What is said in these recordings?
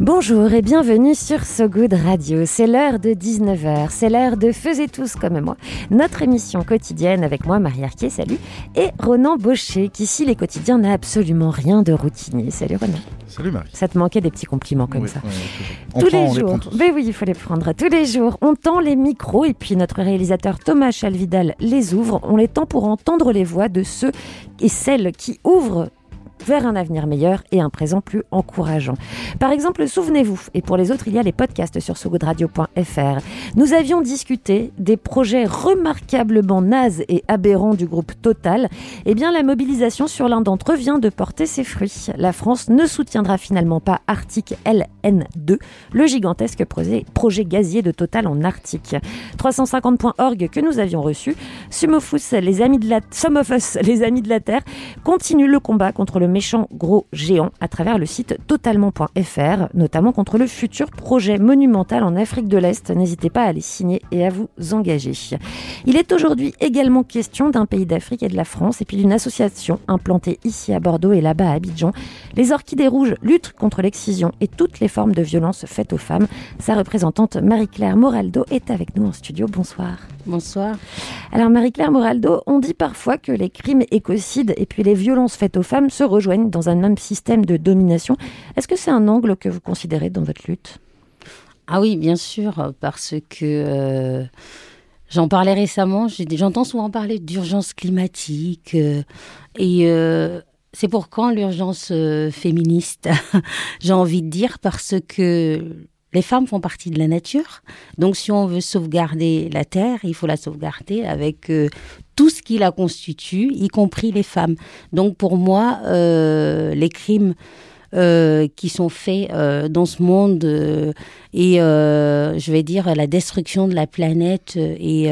Bonjour et bienvenue sur So Good Radio. C'est l'heure de 19h, c'est l'heure de Faisez tous comme moi, notre émission quotidienne avec moi, Marie Arquier, salut, et Ronan Baucher, qui, si les quotidiens n'a absolument rien de routinier. Salut Ronan. Salut Marie. Ça te manquait des petits compliments comme Oui, ça. ouais, Tous prend, les jours, mais oui, il faut les prendre. Tous les jours, on tend les micros et puis notre réalisateur Thomas Chalvidal les ouvre. On les tend pour entendre les voix de ceux et celles qui ouvrent vers un avenir meilleur et un présent plus encourageant. Par exemple, souvenez-vous, et pour les autres, il y a les podcasts sur sogoodradio.fr. Nous avions discuté des projets remarquablement nazes et aberrants du groupe Total. Eh bien, la mobilisation sur l'un d'entre eux vient de porter ses fruits. La France ne soutiendra finalement pas Arctic LN2, le gigantesque projet, gazier de Total en Arctique. 350.org que nous avions reçu, Some of Us, les amis de la, Some of Us, les amis de la Terre, continue le combat contre le méchant gros géant à travers le site totalement.fr, notamment contre le futur projet monumental en Afrique de l'Est. N'hésitez pas à les signer et à vous engager. Il est aujourd'hui également question d'un pays d'Afrique et de la France, et puis d'une association implantée ici à Bordeaux et là-bas à Abidjan. Les Orchidées Rouges luttent contre l'excision et toutes les formes de violence faites aux femmes. Sa représentante Marie-Claire Moraldo est avec nous en studio. Bonsoir. Bonsoir. Alors Marie-Claire Moraldo, on dit parfois que les crimes écocides et puis les violences faites aux femmes se rejoignent dans un même système de domination. Est-ce que c'est un angle que vous considérez dans votre lutte? Ah oui, bien sûr, parce que euh, j'en parlais récemment. J'entends souvent parler d'urgence climatique euh, et euh, c'est pour quand l'urgence féministe? J'ai envie de dire parce que les femmes font partie de la nature. Donc, si on veut sauvegarder la terre, il faut la sauvegarder avec euh, tout ce qui la constitue, y compris les femmes. Donc, pour moi, euh, les crimes euh, qui sont faits dans ce monde et, je vais dire, la destruction de la planète et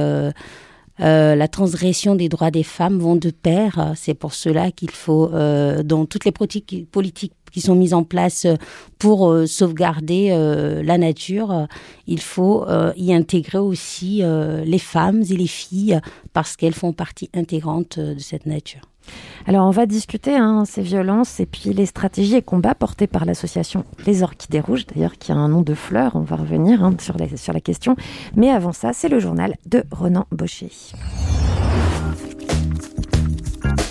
la transgression des droits des femmes vont de pair. C'est pour cela qu'il faut, dans toutes les politiques qui sont mises en place euh, pour euh, sauvegarder euh, la nature, il faut euh, y intégrer aussi euh, les femmes et les filles parce qu'elles font partie intégrante de cette nature. Alors on va discuter hein, ces violences et puis les stratégies et combats portés par l'association Les Orchidées Rouges, d'ailleurs qui a un nom de fleur, on va revenir hein, sur, la, sur la question. Mais avant ça, c'est le journal de Ronan Baucher.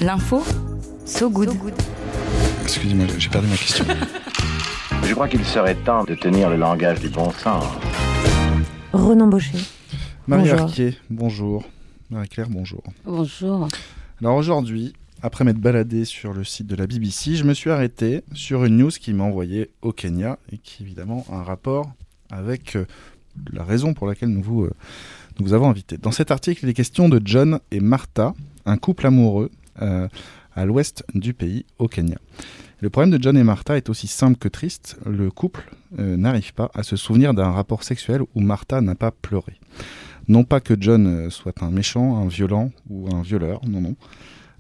L'info, So Good. Excusez-moi, j'ai perdu ma question. Je crois qu'il serait temps de tenir le langage du bon sens. Ronan Baucher. Marie Bonjour. Arquier, bonjour. Marie-Claire, bonjour. Bonjour. Alors aujourd'hui, après m'être baladé sur le site de la BBC, je me suis arrêté sur une news qui m'a envoyé au Kenya et qui évidemment a un rapport avec euh, la raison pour laquelle nous vous, euh, nous vous avons invité. Dans cet article, il est question de John et Martha, un couple amoureux euh, à l'ouest du pays, au Kenya. Le problème de John et Martha est aussi simple que triste. Le couple euh, n'arrive pas à se souvenir d'un rapport sexuel où Martha n'a pas pleuré. Non pas que John euh, soit un méchant, un violent ou un violeur, non, non.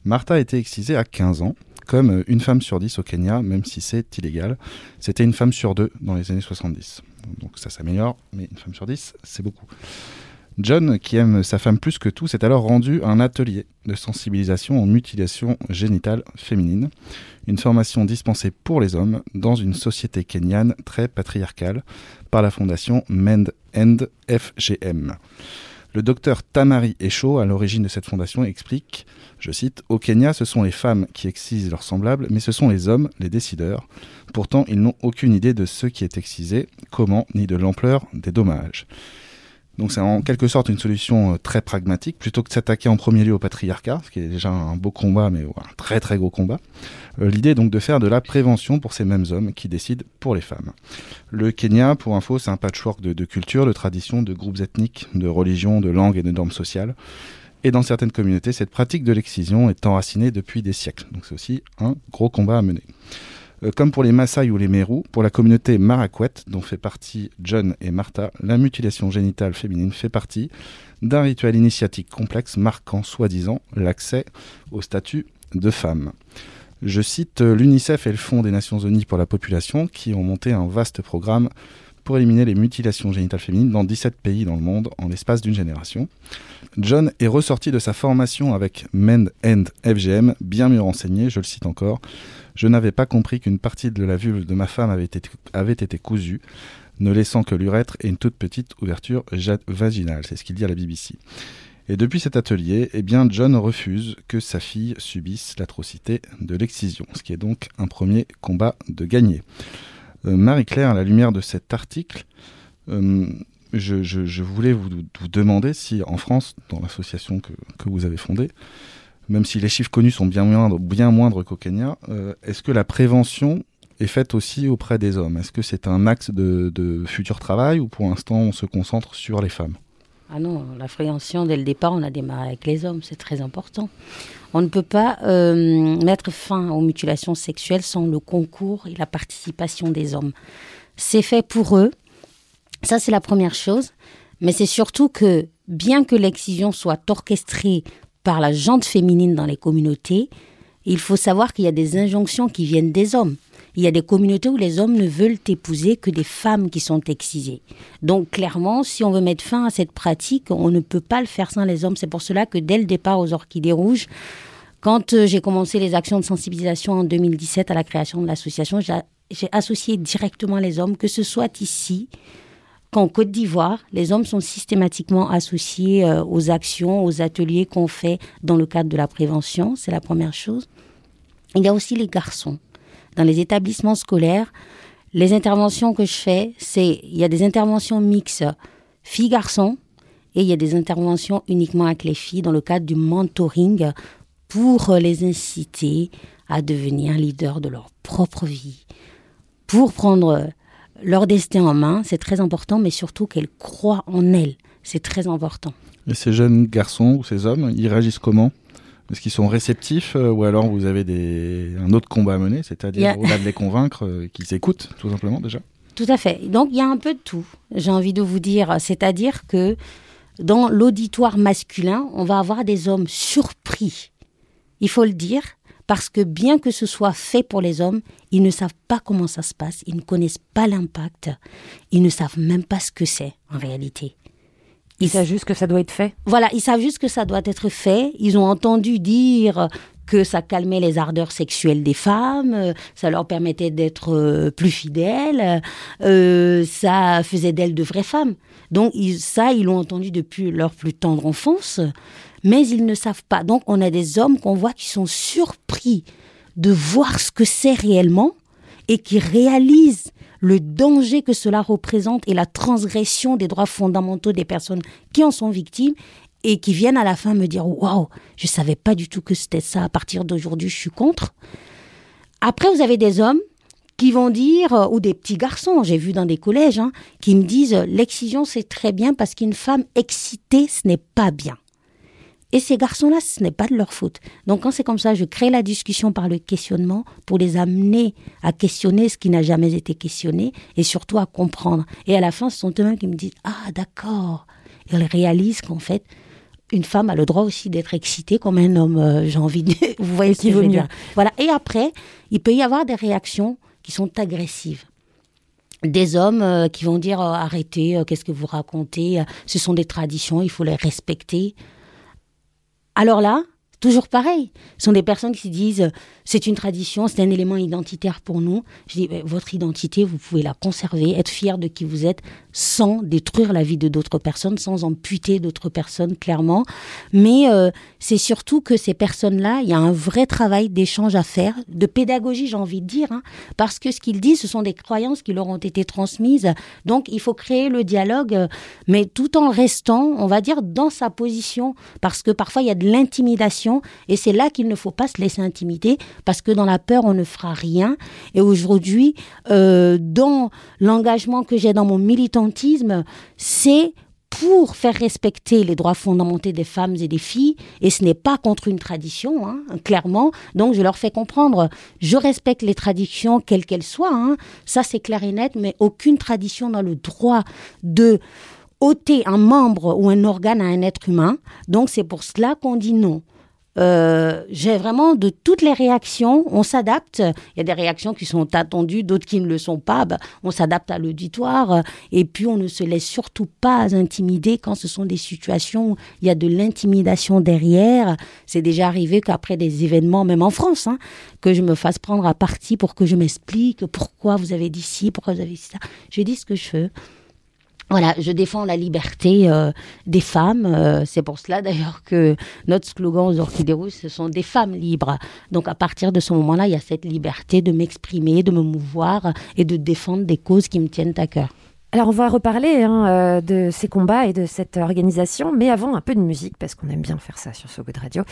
Martha a été excisée à 15 ans, comme euh, une femme sur 10 au Kenya, même si c'est illégal. C'était une femme sur deux dans les années 70. Donc ça s'améliore, mais une femme sur 10, c'est beaucoup. John, qui aime sa femme plus que tout, s'est alors rendu à un atelier de sensibilisation aux mutilations génitales féminines, une formation dispensée pour les hommes dans une société kenyane très patriarcale par la fondation Mend End FGM. Le docteur Tamari Esho, à l'origine de cette fondation, explique, je cite, Au Kenya, ce sont les femmes qui excisent leurs semblables, mais ce sont les hommes, les décideurs. Pourtant, ils n'ont aucune idée de ce qui est excisé, comment, ni de l'ampleur des dommages. Donc c'est en quelque sorte une solution euh, très pragmatique, plutôt que de s'attaquer en premier lieu au patriarcat, ce qui est déjà un beau combat, mais un très très gros combat. Euh, L'idée est donc de faire de la prévention pour ces mêmes hommes qui décident pour les femmes. Le Kenya, pour info, c'est un patchwork de, de cultures, de traditions, de groupes ethniques, de religions, de langues et de normes sociales. Et dans certaines communautés, cette pratique de l'excision est enracinée depuis des siècles. Donc c'est aussi un gros combat à mener. Euh, comme pour les Maasai ou les Meru, pour la communauté Marakwet, dont fait partie John et Martha, la mutilation génitale féminine fait partie d'un rituel initiatique complexe marquant soi-disant l'accès au statut de femme. Je cite euh, l'UNICEF et le Fonds des Nations Unies pour la population qui ont monté un vaste programme pour éliminer les mutilations génitales féminines dans 17 pays dans le monde en l'espace d'une génération. John est ressorti de sa formation avec MEND End FGM, bien mieux renseigné, je le cite encore. Je n'avais pas compris qu'une partie de la vulve de ma femme avait été, cousue, ne laissant que l'urètre et une toute petite ouverture vaginale. C'est ce qu'il dit à la BBC. Et depuis cet atelier, eh bien, John refuse que sa fille subisse l'atrocité de l'excision, ce qui est donc un premier combat de gagner. Euh, Marie-Claire, à la lumière de cet article, euh, je, voulais vous, demander si en France, dans l'association que, vous avez fondée, même si les chiffres connus sont bien moindres, bien moindres qu'au Kenya, euh, est-ce que la prévention est faite aussi auprès des hommes? Est-ce que c'est un axe de, futur travail ou pour l'instant on se concentre sur les femmes? Ah non, la prévention, dès le départ, on a démarré avec les hommes, c'est très important. On ne peut pas euh, mettre fin aux mutilations sexuelles sans le concours et la participation des hommes. C'est fait pour eux, ça c'est la première chose, mais c'est surtout que bien que l'excision soit orchestrée par la jante féminine dans les communautés, il faut savoir qu'il y a des injonctions qui viennent des hommes il y a des communautés où les hommes ne veulent épouser que des femmes qui sont excisées. Donc clairement, si on veut mettre fin à cette pratique, on ne peut pas le faire sans les hommes. C'est pour cela que dès le départ aux Orchidées Rouges, quand euh, j'ai commencé les actions de sensibilisation en 2017 à la création de l'association, j'ai associé directement les hommes, que ce soit ici, qu'en Côte d'Ivoire, les hommes sont systématiquement associés euh, aux actions, aux ateliers qu'on fait dans le cadre de la prévention, c'est la première chose. Il y a aussi les garçons dans les établissements scolaires, les interventions que je fais, c'est il y a des interventions mixtes filles-garçons et il y a des interventions uniquement avec les filles dans le cadre du mentoring pour les inciter à devenir leaders de leur propre vie, pour prendre leur destin en main, c'est très important, mais surtout qu'elles croient en elles, c'est très important. Et ces jeunes garçons ou ces hommes, ils réagissent comment? Est-ce qu'ils sont réceptifs euh, ou alors vous avez des... un autre combat à mener, c'est-à-dire au-delà de les convaincre euh, qu'ils écoutent tout simplement déjà? Tout à fait. Donc il y a un peu de tout, j'ai envie de vous dire. C'est-à-dire que dans l'auditoire masculin, on va avoir des hommes surpris. Il faut le dire, parce que bien que ce soit fait pour les hommes, ils ne savent pas comment ça se passe, ils ne connaissent pas l'impact, ils ne savent même pas ce que c'est en réalité. Ils savent juste que ça doit être fait. Voilà, ils savent juste que ça doit être fait. Ils ont entendu dire que ça calmait les ardeurs sexuelles des femmes, euh, ça leur permettait d'être euh, plus fidèles, euh, ça faisait d'elles de vraies femmes. Donc ça, ils l'ont entendu depuis leur plus tendre enfance, mais ils ne savent pas. Donc on a des hommes qu'on voit qui sont surpris de voir ce que c'est réellement et qui réalisent le danger que cela représente et la transgression des droits fondamentaux des personnes qui en sont victimes et qui viennent à la fin me dire waouh, je savais pas du tout que c'était ça. À partir d'aujourd'hui, je suis contre. Après, vous avez des hommes qui vont dire, euh, ou des petits garçons, j'ai vu dans des collèges, hein, qui me disent l'excision c'est très bien parce qu'une femme excitée, ce n'est pas bien. Et ces garçons-là, ce n'est pas de leur faute. Donc quand c'est comme ça, je crée la discussion par le questionnement pour les amener à questionner ce qui n'a jamais été questionné et surtout à comprendre. Et à la fin, ce sont eux-mêmes qui me disent Ah d'accord. Ils réalisent qu'en fait, une femme a le droit aussi d'être excitée comme un homme. Euh, j'ai envie de. Vous voyez ce que je veux dire Voilà. Et après, il peut y avoir des réactions qui sont agressives des hommes euh, qui vont dire euh, arrêtez, qu'est-ce que vous racontez, ce sont des traditions, il faut les respecter. Alors là, toujours pareil, ce sont des personnes qui se disent c'est une tradition, c'est un élément identitaire pour nous. Je dis, votre identité, vous pouvez la conserver, être fier de qui vous êtes, sans détruire la vie de d'autres personnes, sans amputer d'autres personnes, clairement. Mais euh, c'est surtout que ces personnes-là, il y a un vrai travail d'échange à faire, de pédagogie, j'ai envie de dire, hein, parce que ce qu'ils disent, ce sont des croyances qui leur ont été transmises. Donc, il faut créer le dialogue, euh, mais tout en restant, on va dire, dans sa position, parce que parfois, il y a de l'intimidation, et c'est là qu'il ne faut pas se laisser intimider parce que dans la peur, on ne fera rien. Et aujourd'hui, euh, dans l'engagement que j'ai dans mon c'est pour faire respecter les droits fondamentaux des femmes et des filles, et ce n'est pas contre une tradition, hein, clairement. Donc je leur fais comprendre, je respecte les traditions quelles qu'elles soient, hein. ça c'est clair et net, mais aucune tradition n'a le droit de ôter un membre ou un organe à un être humain. Donc c'est pour cela qu'on dit non. Euh, j'ai vraiment de toutes les réactions, on s'adapte. Il y a des réactions qui sont attendues, d'autres qui ne le sont pas. Bah, on s'adapte à l'auditoire et puis on ne se laisse surtout pas intimider quand ce sont des situations où il y a de l'intimidation derrière. C'est déjà arrivé qu'après des événements, même en France, hein, que je me fasse prendre à partie pour que je m'explique pourquoi vous avez dit ci, pourquoi vous avez dit ça. Je dis ce que je veux. Voilà, je défends la liberté euh, des femmes. euh, c'est pour cela d'ailleurs que notre slogan aux Orchidées ce sont des femmes libres. Donc à partir de ce moment-là, il y a cette liberté de m'exprimer, de me mouvoir et de défendre des causes qui me tiennent à cœur. Alors on va reparler hein, euh, de ces combats et de cette organisation, mais avant un peu de musique parce qu'on aime bien faire ça sur So Good Radio.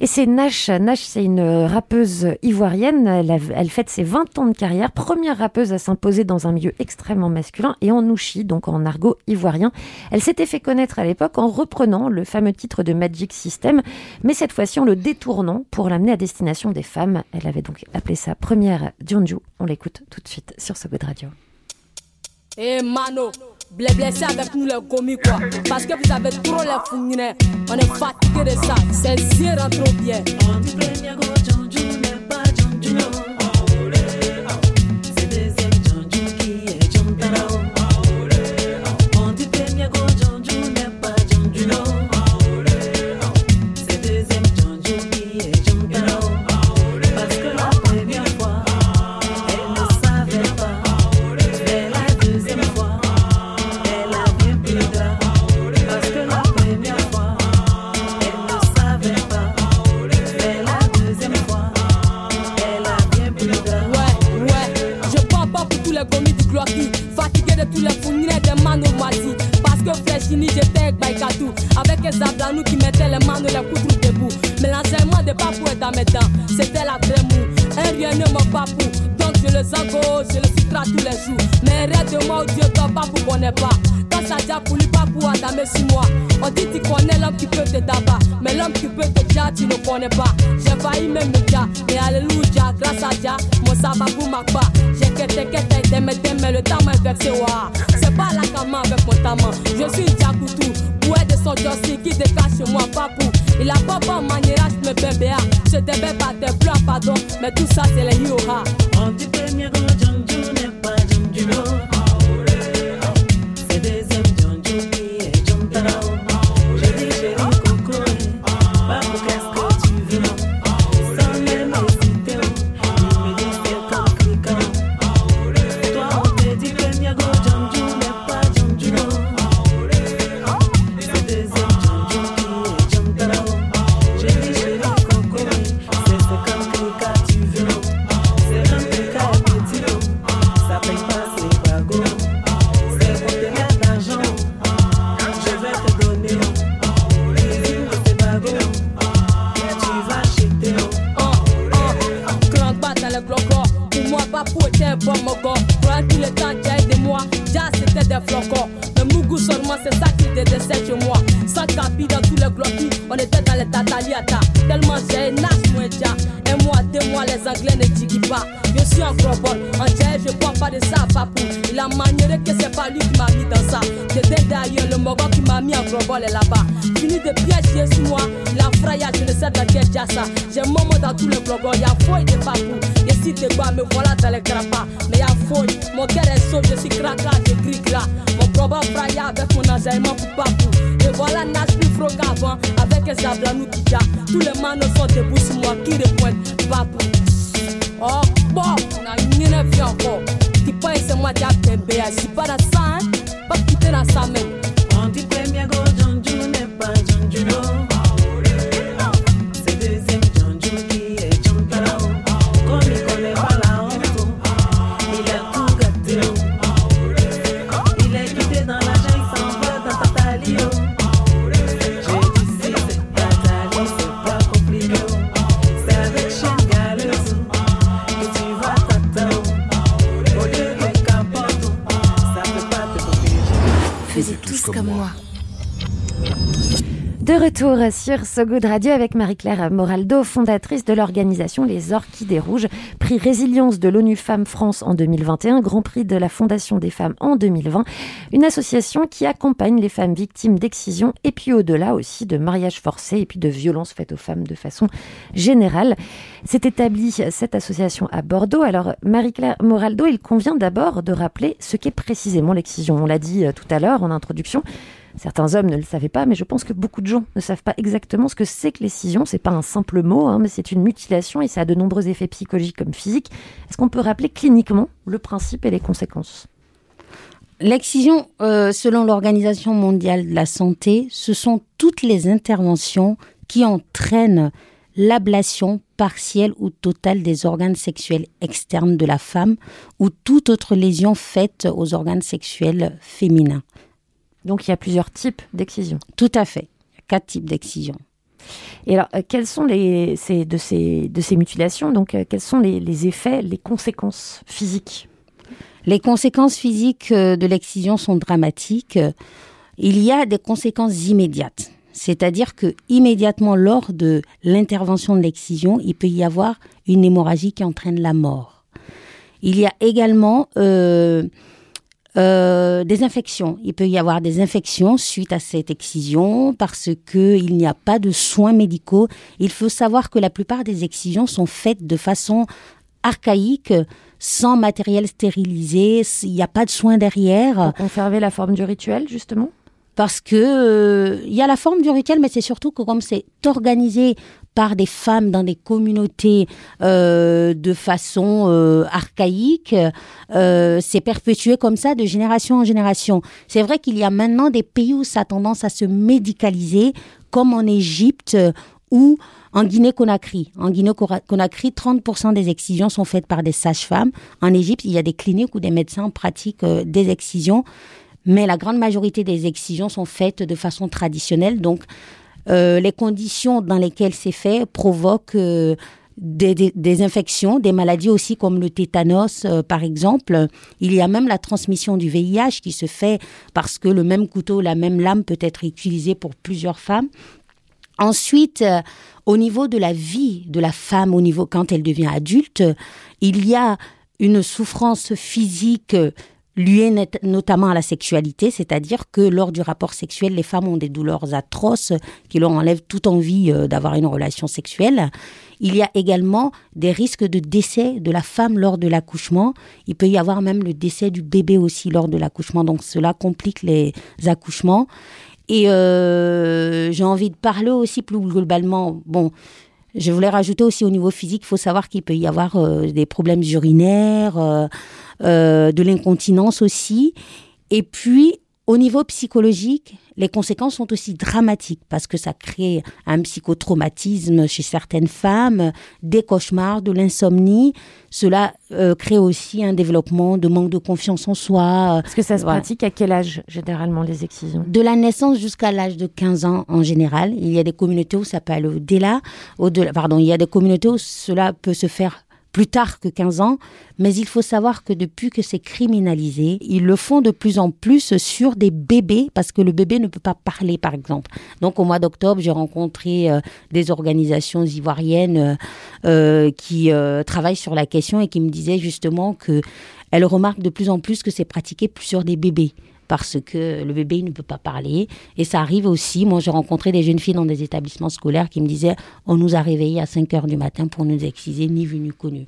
Et c'est Nash. Nash, c'est une rappeuse ivoirienne. Elle, a- elle fête ses 20 ans de carrière, première rappeuse à s'imposer dans un milieu extrêmement masculin et en nouchi, donc en argot ivoirien. Elle s'était fait connaître à l'époque en reprenant le fameux titre de Magic System, mais cette fois-ci en le détournant pour l'amener à destination des femmes. Elle avait donc appelé ça première Dionju. On l'écoute tout de suite sur So Good Radio. Eh mano, blé blessé avec nous les commis quoi. Parce que vous avez trop les fouinets. On est fatigué de ça. C'est zéro trop bien. Avec Baïkatou. Avec les ablanou qui mettaient les manos, les couteaux debout. Mais l'enseignement de Papou est dans mes dents. C'était la vraie. Un rien ne me papou. Donc je le zango, je le sutra tous les jours. Mais rêve de moi, Dieu, toi, Papou connaît pas. Quand ça dit pour lui, Papou a damé six mois. On dit tu connais l'homme qui peut te tabac. Mais l'homme qui peut te dire, tu ne connais pas. J'ai failli même me dire. Mais alléluia, grâce à Dieu, mon sababou m'a pas. J'ai quitté, quitté, démé, démé, le temps m'a vexé. C'est pas la cama Je suis Diakoutou. Boué de son Jossi qui décache moi, papou. Il a pas bon maniera, je me bébé. Je te bébé pas tes pleurs, pardon. Mais tout ça, c'est les yoha. Me voilà dans les grappas. Sur So Good Radio avec Marie-Claire Moraldo, fondatrice de l'organisation Les Orchidées Rouges, prix Résilience de l'ONU Femmes France en 2021, Grand Prix de la Fondation des Femmes en 2020, une association qui accompagne les femmes victimes d'excision et puis au-delà aussi de mariage forcé et puis de violences faites aux femmes de façon générale. C'est établi cette association à Bordeaux. Alors Marie-Claire Moraldo, il convient d'abord de rappeler ce qu'est précisément l'excision. On l'a dit euh, tout à l'heure en introduction. Certains hommes ne le savaient pas, mais je pense que beaucoup de gens ne savent pas exactement ce que c'est que l'excision. C'est pas un simple mot, hein, mais c'est une mutilation et ça a de nombreux effets psychologiques comme physiques. Est-ce qu'on peut rappeler cliniquement le principe et les conséquences? L'excision, euh, selon l'Organisation mondiale de la santé, ce sont toutes les interventions qui entraînent l'ablation partielle ou totale des organes sexuels externes de la femme ou toute autre lésion faite aux organes sexuels féminins. Donc il y a plusieurs types d'excision. Tout à fait. Il y a quatre types d'excision. Et alors, euh, quels sont les ces, de ces de ces mutilations? Donc, euh, quels sont les, les, effets, les conséquences physiques? Les conséquences physiques euh, de l'excision sont dramatiques. Il y a des conséquences immédiates, c'est-à-dire que immédiatement lors de l'intervention de l'excision, il peut y avoir une hémorragie qui entraîne la mort. Il y a également euh, euh, des infections. Il peut y avoir des infections suite à cette excision parce que il n'y a pas de soins médicaux. Il faut savoir que la plupart des excisions sont faites de façon archaïque, sans matériel stérilisé. Il n'y a pas de soins derrière. Pour conserver la forme du rituel, justement? Parce que euh, il y a la forme du rituel, mais c'est surtout que comme c'est organisé par des femmes dans des communautés euh, de façon euh, archaïque, euh, c'est perpétué comme ça de génération en génération. C'est vrai qu'il y a maintenant des pays où ça a tendance à se médicaliser, comme en Égypte ou en Guinée-Conakry. En Guinée-Conakry, 30% des excisions sont faites par des sages-femmes. En Égypte, il y a des cliniques où des médecins pratiquent des excisions mais la grande majorité des excisions sont faites de façon traditionnelle. Donc, euh, les conditions dans lesquelles c'est fait provoquent euh, des, infections, des maladies aussi comme le tétanos, euh, par exemple. Il y a même la transmission du VIH qui se fait parce que le même couteau, la même lame peut être utilisée pour plusieurs femmes. Ensuite, au niveau de la vie de la femme, au niveau quand elle devient adulte, il y a une souffrance physique liées notamment à la sexualité, c'est-à-dire que lors du rapport sexuel, les femmes ont des douleurs atroces qui leur enlèvent toute envie euh, d'avoir une relation sexuelle. Il y a également des risques de décès de la femme lors de l'accouchement. Il peut y avoir même le décès du bébé aussi lors de l'accouchement, donc cela complique les accouchements. Et euh, j'ai envie de parler aussi plus globalement. Bon, je voulais rajouter aussi au niveau physique, il faut savoir qu'il peut y avoir euh, des problèmes urinaires, euh, euh, de l'incontinence aussi. Et puis, au niveau psychologique, les conséquences sont aussi dramatiques parce que ça crée un psychotraumatisme chez certaines femmes, des cauchemars, de l'insomnie. Cela euh, crée aussi un développement de manque de confiance en soi. Est-ce que ça se voilà. pratique à quel âge généralement les excisions? De la naissance jusqu'à l'âge de 15 ans en général. Il y a des communautés où ça peut aller au-delà. Au pardon, il y a des communautés où cela peut se faire plus tard que 15 ans, mais il faut savoir que depuis que c'est criminalisé, ils le font de plus en plus sur des bébés parce que le bébé ne peut pas parler, par exemple. Donc au mois d'octobre, j'ai rencontré euh, des organisations ivoiriennes euh, euh, qui travaillent sur la question et qui me disaient justement que elles remarquent de plus en plus que c'est pratiqué sur des bébés parce que le bébé ne peut pas parler. Et ça arrive aussi, moi j'ai rencontré des jeunes filles dans des établissements scolaires qui me disaient on nous a réveillés à 5 heures du matin pour nous exciser, ni vu ni connu.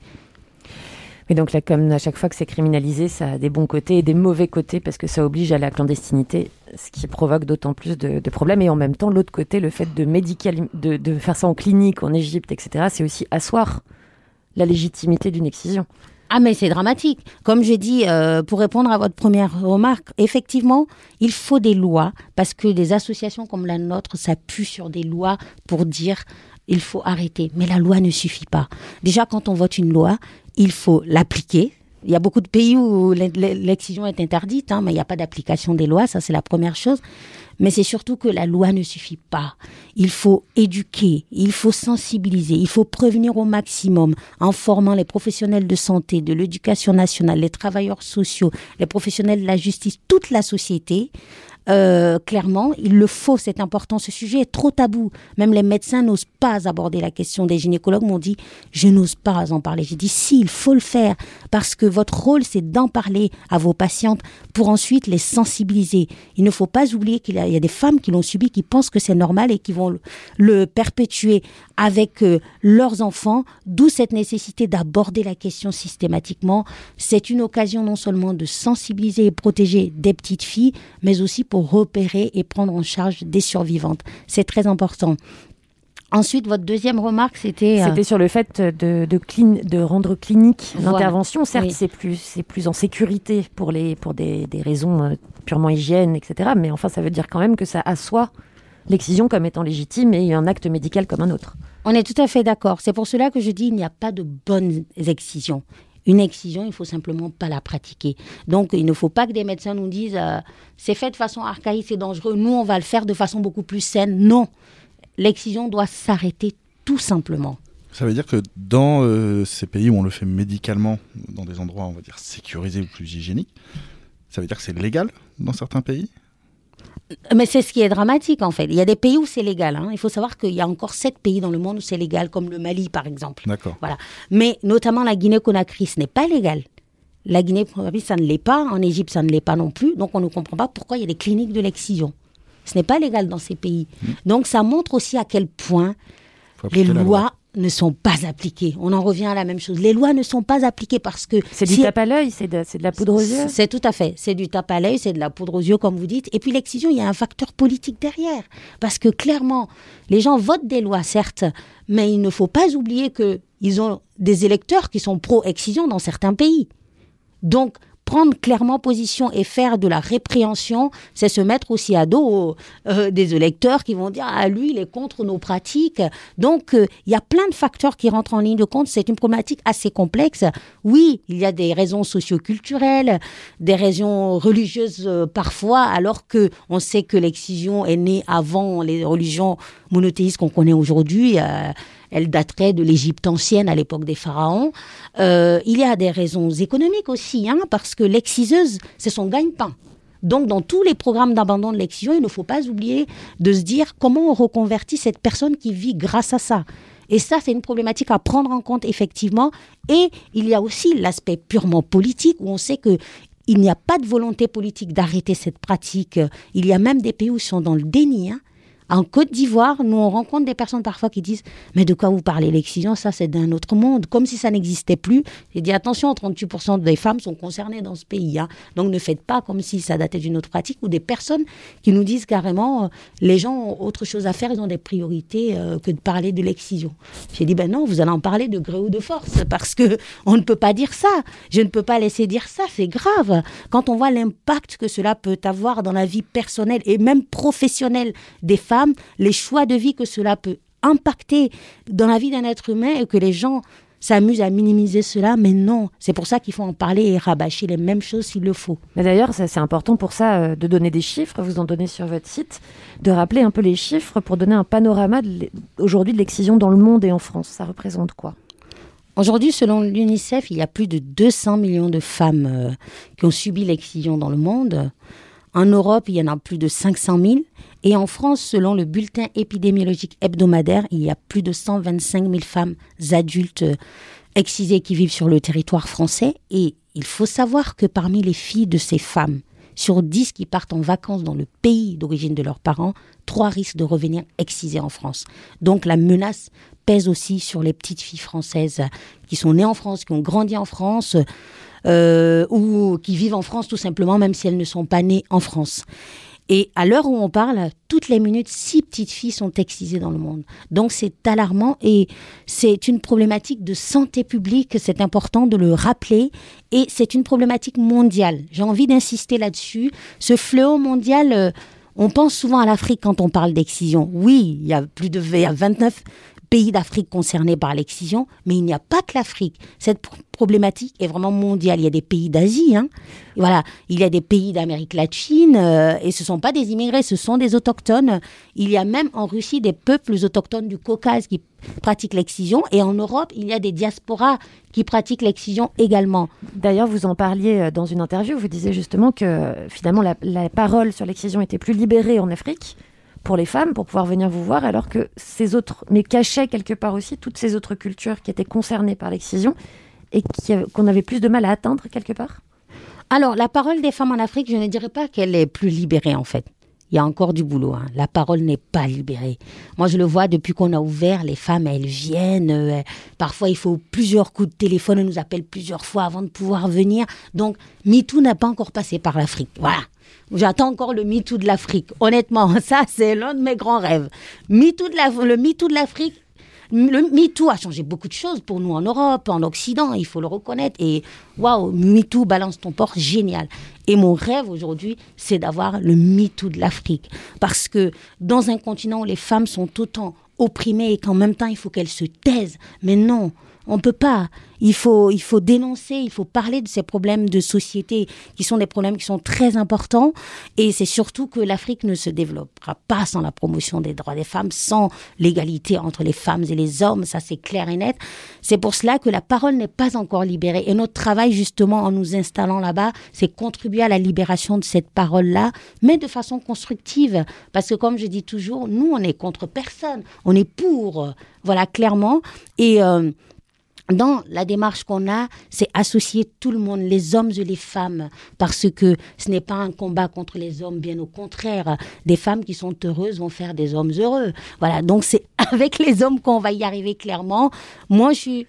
Mais donc là, comme à chaque fois que c'est criminalisé, ça a des bons côtés et des mauvais côtés parce que ça oblige à la clandestinité, ce qui provoque d'autant plus de, problèmes. Et en même temps, l'autre côté, le fait de, médical, de faire ça en clinique, en Égypte, etc., c'est aussi asseoir la légitimité d'une excision. Ah mais c'est dramatique. Comme j'ai dit, euh, pour répondre à votre première remarque, effectivement, il faut des lois parce que des associations comme la nôtre s'appuient sur des lois pour dire il faut arrêter. Mais la loi ne suffit pas. Déjà, quand on vote une loi, il faut l'appliquer. Il y a beaucoup de pays où l'excision est interdite, hein, mais il n'y a pas d'application des lois, ça c'est la première chose. Mais c'est surtout que la loi ne suffit pas. Il faut éduquer, il faut sensibiliser, il faut prévenir au maximum en formant les professionnels de santé, de l'éducation nationale, les travailleurs sociaux, les professionnels de la justice, toute la société euh, clairement, il le faut, c'est important. Ce sujet est trop tabou. Même les médecins n'osent pas aborder la question. Des gynécologues m'ont dit, je n'ose pas en parler. J'ai dit, si, il faut le faire, parce que votre rôle, c'est d'en parler à vos patientes pour ensuite les sensibiliser. Il ne faut pas oublier qu'il y, a des femmes qui l'ont subi, qui pensent que c'est normal et qui vont le, perpétuer avec euh, leurs enfants, d'où cette nécessité d'aborder la question systématiquement. C'est une occasion non seulement de sensibiliser et protéger des petites filles, mais aussi pour repérer et prendre en charge des survivantes. C'est très important. Ensuite, votre deuxième remarque, c'était... C'était sur le fait de, de, de rendre clinique l'intervention. Certes, c'est plus, plus en sécurité pour, les, pour des, des raisons euh, purement hygiène, etc. Mais enfin, ça veut dire quand même que ça assoit l'excision comme étant légitime et un acte médical comme un autre. On est tout à fait d'accord. C'est pour cela que je dis qu'il n'y a pas de bonnes excisions. Une excision, il faut simplement pas la pratiquer. Donc, il ne faut pas que des médecins nous disent euh, c'est fait de façon archaïque, c'est dangereux. Nous, on va le faire de façon beaucoup plus saine. Non, l'excision doit s'arrêter tout simplement. Ça veut dire que dans euh, ces pays où on le fait médicalement, dans des endroits, on va dire, sécurisés ou plus hygiéniques, ça veut dire que c'est légal dans certains pays? Mais c'est ce qui est dramatique en fait. Il y a des pays où c'est légal. Hein. Il faut savoir qu'il y a encore sept pays dans le monde où c'est légal, comme le Mali par exemple. D'accord. Voilà. Mais notamment la Guinée-Conakry, ce n'est pas légal. La Guinée-Conakry, ça ne l'est pas. En Égypte, ça ne l'est pas non plus. Donc on ne comprend pas pourquoi il y a des cliniques de l'excision. Ce n'est pas légal dans ces pays. Mmh. Donc ça montre aussi à quel point les lois ne sont pas appliquées. On en revient à la même chose. Les lois ne sont pas appliquées parce que... C'est du tape à l'œil, c'est de, de, la poudre aux yeux C'est tout à fait. C'est du tape à l'œil, c'est de la poudre aux yeux, comme vous dites. Et puis l'excision, il y a un facteur politique derrière. Parce que clairement, les gens votent des lois, certes, mais il ne faut pas oublier qu'ils ont des électeurs qui sont pro-excision dans certains pays. Donc, prendre clairement position et faire de la répréhension, c'est se mettre aussi à dos euh, des électeurs qui vont dire ah lui il est contre nos pratiques. Donc euh, il y a plein de facteurs qui rentrent en ligne de compte. C'est une problématique assez complexe. Oui, il y a des raisons socioculturelles, des raisons religieuses euh, parfois, alors que on sait que l'excision est née avant les religions monothéistes qu'on connaît aujourd'hui elle daterait de l'Égypte ancienne à l'époque des pharaons. Euh, il y a des raisons économiques aussi, hein, parce que l'exciseuse, c'est son gagne-pain. Donc, dans tous les programmes d'abandon de l'excision, il ne faut pas oublier de se dire comment on reconvertit cette personne qui vit grâce à ça. Et ça, c'est une problématique à prendre en compte effectivement. Et il y a aussi l'aspect purement politique où on sait que il n'y a pas de volonté politique d'arrêter cette pratique. Il y a même des pays où ils sont dans le déni. Hein. En Côte d'Ivoire, nous, on rencontre des personnes parfois qui disent Mais de quoi vous parlez? L'excision, ça, c'est d'un autre monde. Comme si ça n'existait plus. J'ai dit Attention, 38% des femmes sont concernées dans ce pays. Hein. Donc ne faites pas comme si ça datait d'une autre pratique. Ou des personnes qui nous disent carrément euh, Les gens ont autre chose à faire, ils ont des priorités euh, que de parler de l'excision. J'ai dit Ben non, vous allez en parler de gré ou de force. Parce que on ne peut pas dire ça. Je ne peux pas laisser dire ça. C'est grave. Quand on voit l'impact que cela peut avoir dans la vie personnelle et même professionnelle des femmes, les choix de vie que cela peut impacter dans la vie d'un être humain et que les gens s'amusent à minimiser cela, mais non, c'est pour ça qu'il faut en parler et rabâcher les mêmes choses s'il le faut. Mais d'ailleurs, c'est important pour ça euh, de donner des chiffres, vous en donnez sur votre site, de rappeler un peu les chiffres pour donner un panorama aujourd'hui de l'excision dans le monde et en France. Ça représente quoi? Aujourd'hui, selon l'UNICEF, il y a plus de 200 millions de femmes euh, qui ont subi l'excision dans le monde. En Europe, il y en a plus de 500 000. Et en France, selon le bulletin épidémiologique hebdomadaire, il y a plus de 125 000 femmes adultes euh, excisées qui vivent sur le territoire français. Et il faut savoir que parmi les filles de ces femmes, sur 10 qui partent en vacances dans le pays d'origine de leurs parents, 3 risquent de revenir excisées en France. Donc la menace pèse aussi sur les petites filles françaises qui sont nées en France, qui ont grandi en France. Euh, ou qui vivent en France tout simplement, même si elles ne sont pas nées en France. Et à l'heure où on parle, toutes les minutes, six petites filles sont excisées dans le monde. Donc c'est alarmant et c'est une problématique de santé publique, c'est important de le rappeler, et c'est une problématique mondiale. J'ai envie d'insister là-dessus. Ce fléau mondial... Euh, on pense souvent à l'Afrique quand on parle d'excision. Oui, il y a plus de 29 pays d'Afrique concernés par l'excision, mais il n'y a pas que l'Afrique. Cette problématique est vraiment mondiale. Il y a des pays d'Asie, hein. voilà, il y a des pays d'Amérique latine, euh, et ce ne sont pas des immigrés, ce sont des autochtones. Il y a même en Russie des peuples autochtones du Caucase qui pratiquent l'excision, et en Europe, il y a des diasporas qui pratiquent l'excision également. D'ailleurs, vous en parliez euh, dans une interview, vous disiez justement que finalement la, la parole sur l'excision était plus libérée en Afrique pour les femmes pour pouvoir venir vous voir, alors que ces autres, mais cachaient quelque part aussi toutes ces autres cultures qui étaient concernées par l'excision et qu'on avait plus de mal à atteindre quelque part? Alors, la parole des femmes en Afrique, je ne dirais pas qu'elle est plus libérée en fait. Il y a encore du boulot. Hein. La parole n'est pas libérée. Moi, je le vois depuis qu'on a ouvert, les femmes, elles viennent. Euh, parfois, il faut plusieurs coups de téléphone. Elles nous appellent plusieurs fois avant de pouvoir venir. Donc, MeToo n'a pas encore passé par l'Afrique. Voilà. J'attends encore le MeToo de l'Afrique. Honnêtement, ça, c'est l'un de mes grands rêves. MeToo de la, le MeToo de l'Afrique, le MeToo a changé beaucoup de choses pour nous en Europe, en Occident, il faut le reconnaître. Et waouh, MeToo, balance ton port, génial. Et mon rêve aujourd'hui, c'est d'avoir le MeToo de l'Afrique. Parce que dans un continent où les femmes sont autant opprimées et qu'en même temps, il faut qu'elles se taisent. Mais non, on peut pas. Il faut, il faut dénoncer, il faut parler de ces problèmes de société qui sont des problèmes qui sont très importants. Et c'est surtout que l'Afrique ne se développera pas sans la promotion des droits des femmes, sans l'égalité entre les femmes et les hommes. Ça, c'est clair et net. C'est pour cela que la parole n'est pas encore libérée. Et notre travail, justement, en nous installant là-bas, c'est contribuer à la libération de cette parole-là, mais de façon constructive. Parce que, comme je dis toujours, nous, on est contre personne. On est pour. Voilà, clairement. Et, euh, dans la démarche qu'on a, c'est associer tout le monde, les hommes et les femmes, parce que ce n'est pas un combat contre les hommes, bien au contraire. Des femmes qui sont heureuses vont faire des hommes heureux. Voilà, donc c'est avec les hommes qu'on va y arriver clairement. Moi, je suis...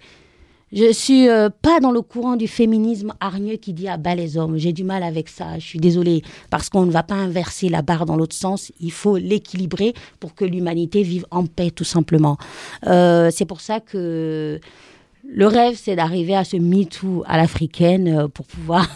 Je suis euh, pas dans le courant du féminisme hargneux qui dit à bas les hommes. J'ai du mal avec ça. Je suis désolée parce qu'on ne va pas inverser la barre dans l'autre sens. Il faut l'équilibrer pour que l'humanité vive en paix, tout simplement. Euh, c'est pour ça que le rêve, c'est d'arriver à ce MeToo à l'africaine euh, pour pouvoir,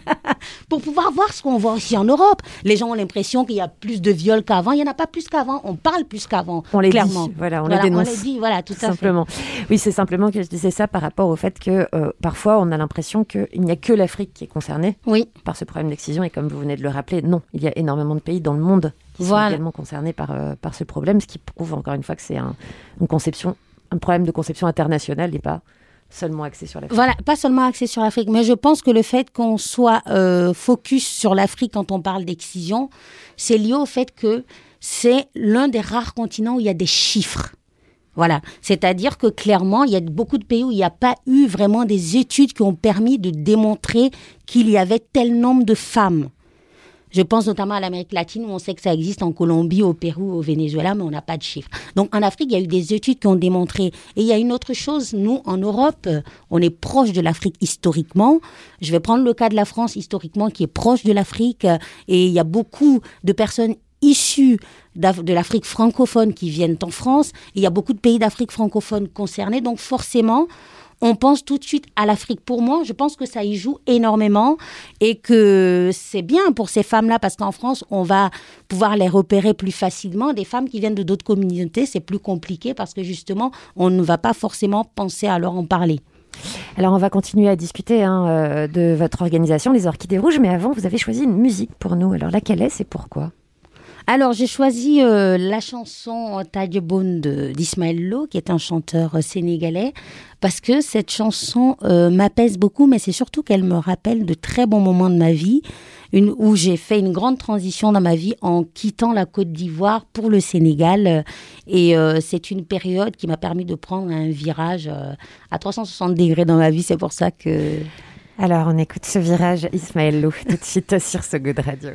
pour pouvoir voir ce qu'on voit aussi en Europe. Les gens ont l'impression qu'il y a plus de viols qu'avant. Il n'y en a pas plus qu'avant. On parle plus qu'avant. On les clairement. dit. Voilà, on les dénonce. On les dit, voilà, tout, simplement. Oui, c'est simplement que je disais ça par rapport au fait que euh, parfois on a l'impression qu'il n'y a que l'Afrique qui est concernée oui. par ce problème d'excision. Et comme vous venez de le rappeler, non, il y a énormément de pays dans le monde qui sont également concernés par, euh, par ce problème, ce qui prouve encore une fois que c'est un, une conception un problème de conception internationale et pas seulement axé sur l'Afrique. Voilà, pas seulement axé sur l'Afrique, mais je pense que le fait qu'on soit euh, focus sur l'Afrique quand on parle d'excision, c'est lié au fait que c'est l'un des rares continents où il y a des chiffres. Voilà, c'est-à-dire que clairement, il y a beaucoup de pays où il n'y a pas eu vraiment des études qui ont permis de démontrer qu'il y avait tel nombre de femmes je pense notamment à l'Amérique latine où on sait que ça existe en Colombie, au Pérou, au Venezuela, mais on n'a pas de chiffres. Donc en Afrique, il y a eu des études qui ont démontré. Et il y a une autre chose, nous, en Europe, on est proche de l'Afrique historiquement. Je vais prendre le cas de la France historiquement qui est proche de l'Afrique. Et il y a beaucoup de personnes issues de l'Afrique francophone qui viennent en France. il y a beaucoup de pays d'Afrique francophone concernés. Donc forcément, on pense tout de suite à l'Afrique. Pour moi, je pense que ça y joue énormément et que c'est bien pour ces femmes-là parce qu'en France, on va pouvoir les repérer plus facilement. Des femmes qui viennent de d'autres communautés, c'est plus compliqué parce que justement, on ne va pas forcément penser à leur en parler. Alors on va continuer à discuter hein, euh, de votre organisation, les Orchidées Rouges, mais avant, vous avez choisi une musique pour nous. Alors laquelle est-et pourquoi? Alors, j'ai choisi euh, la chanson Tadjeboun d'Ismaël Lo, qui est un chanteur euh, sénégalais, parce que cette chanson euh, m'apaise beaucoup, mais c'est surtout qu'elle me rappelle de très bons moments de ma vie, où j'ai fait une grande transition dans ma vie en quittant la Côte d'Ivoire pour le Sénégal. Et c'est une période qui m'a permis de prendre un virage à 360 degrés dans ma vie. C'est pour ça que... Alors, on écoute ce virage, Ismaël tout de suite sur ce Good Radio.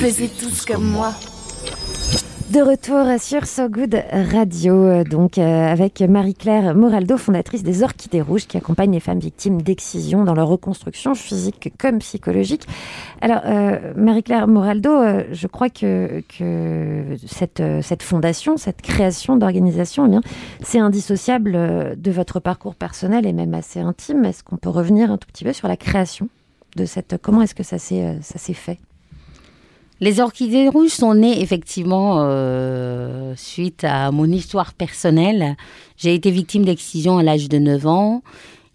Tous comme moi. De retour sur So Good Radio, euh, donc euh, avec Marie-Claire Moraldo, fondatrice des Orchidées Rouges, qui accompagne les femmes victimes d'excision dans leur reconstruction physique comme psychologique. Alors, euh, Marie-Claire Moraldo, euh, je crois que, que cette, euh, cette fondation, cette création d'organisation, eh bien, c'est indissociable de votre parcours personnel et même assez intime. Est-ce qu'on peut revenir un tout petit peu sur la création de cette... Comment est-ce que ça s'est euh, ça s'est fait? Les orchidées rouges sont nées effectivement euh, suite à mon histoire personnelle. J'ai été victime d'excision à l'âge de 9 ans.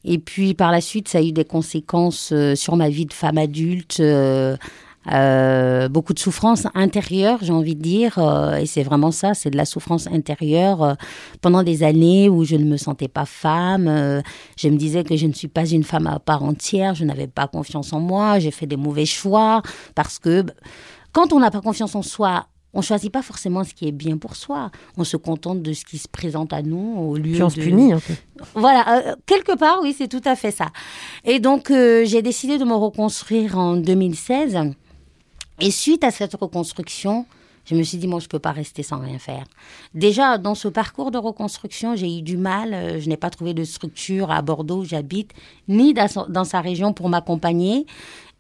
Et puis par la suite, ça a eu des conséquences euh, sur ma vie de femme adulte. euh, beaucoup de souffrance intérieure, j'ai envie de dire, et c'est vraiment ça, c'est de la souffrance intérieure. pendant des années où je ne me sentais pas femme, je me disais que je ne suis pas une femme à part entière, je n'avais pas confiance en moi, j'ai fait des mauvais choix parce que b- quand on n'a pas confiance en soi, on choisit pas forcément ce qui est bien pour soi. On se contente de ce qui se présente à nous au lieu Puis on se de- punit un peu. voilà, euh, quelque part, oui, c'est tout à fait ça. Et donc, euh, j'ai décidé de me reconstruire en 2016. Et suite à cette reconstruction, je me suis dit, moi, je peux pas rester sans rien faire. Déjà, dans ce parcours de reconstruction, j'ai eu du mal. euh, je n'ai pas trouvé de structure à Bordeaux où j'habite, ni dans sa- dans sa région pour m'accompagner.